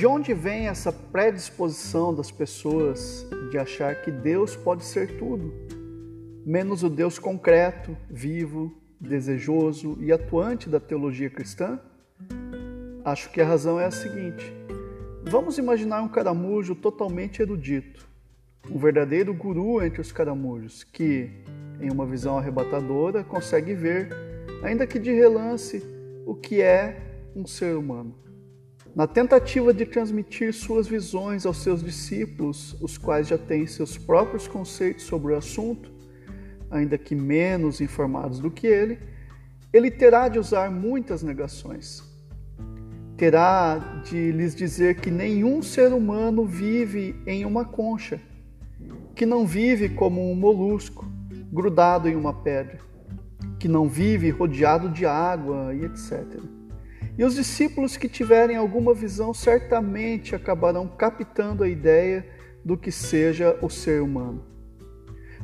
De onde vem essa predisposição das pessoas de achar que Deus pode ser tudo, menos o Deus concreto, vivo, desejoso e atuante da teologia cristã? Acho que a razão é a seguinte: vamos imaginar um caramujo totalmente erudito, um verdadeiro guru entre os caramujos, que, em uma visão arrebatadora, consegue ver, ainda que de relance, o que é um ser humano. Na tentativa de transmitir suas visões aos seus discípulos, os quais já têm seus próprios conceitos sobre o assunto, ainda que menos informados do que ele, ele terá de usar muitas negações. Terá de lhes dizer que nenhum ser humano vive em uma concha, que não vive como um molusco grudado em uma pedra, que não vive rodeado de água e etc. E os discípulos que tiverem alguma visão certamente acabarão captando a ideia do que seja o ser humano.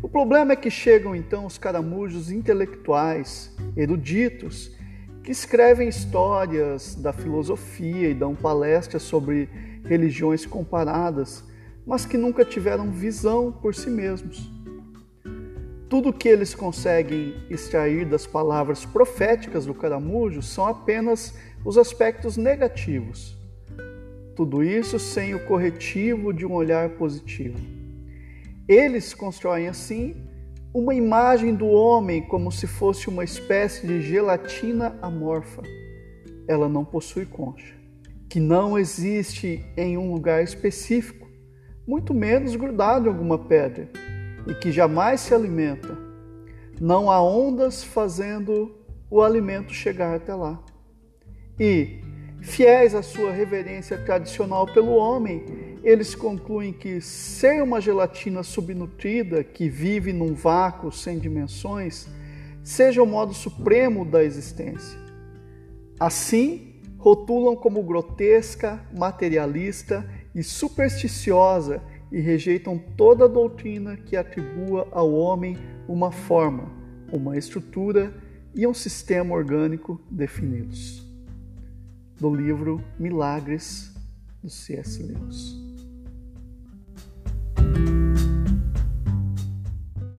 O problema é que chegam então os caramujos intelectuais, eruditos, que escrevem histórias da filosofia e dão palestras sobre religiões comparadas, mas que nunca tiveram visão por si mesmos. Tudo que eles conseguem extrair das palavras proféticas do caramujo são apenas os aspectos negativos. Tudo isso sem o corretivo de um olhar positivo. Eles constroem assim uma imagem do homem como se fosse uma espécie de gelatina amorfa. Ela não possui concha, que não existe em um lugar específico, muito menos grudado em alguma pedra, e que jamais se alimenta. Não há ondas fazendo o alimento chegar até lá. E, fiéis à sua reverência tradicional pelo homem, eles concluem que ser uma gelatina subnutrida que vive num vácuo sem dimensões seja o modo supremo da existência. Assim, rotulam como grotesca, materialista e supersticiosa e rejeitam toda doutrina que atribua ao homem uma forma, uma estrutura e um sistema orgânico definidos do livro Milagres do C.S. Lewis.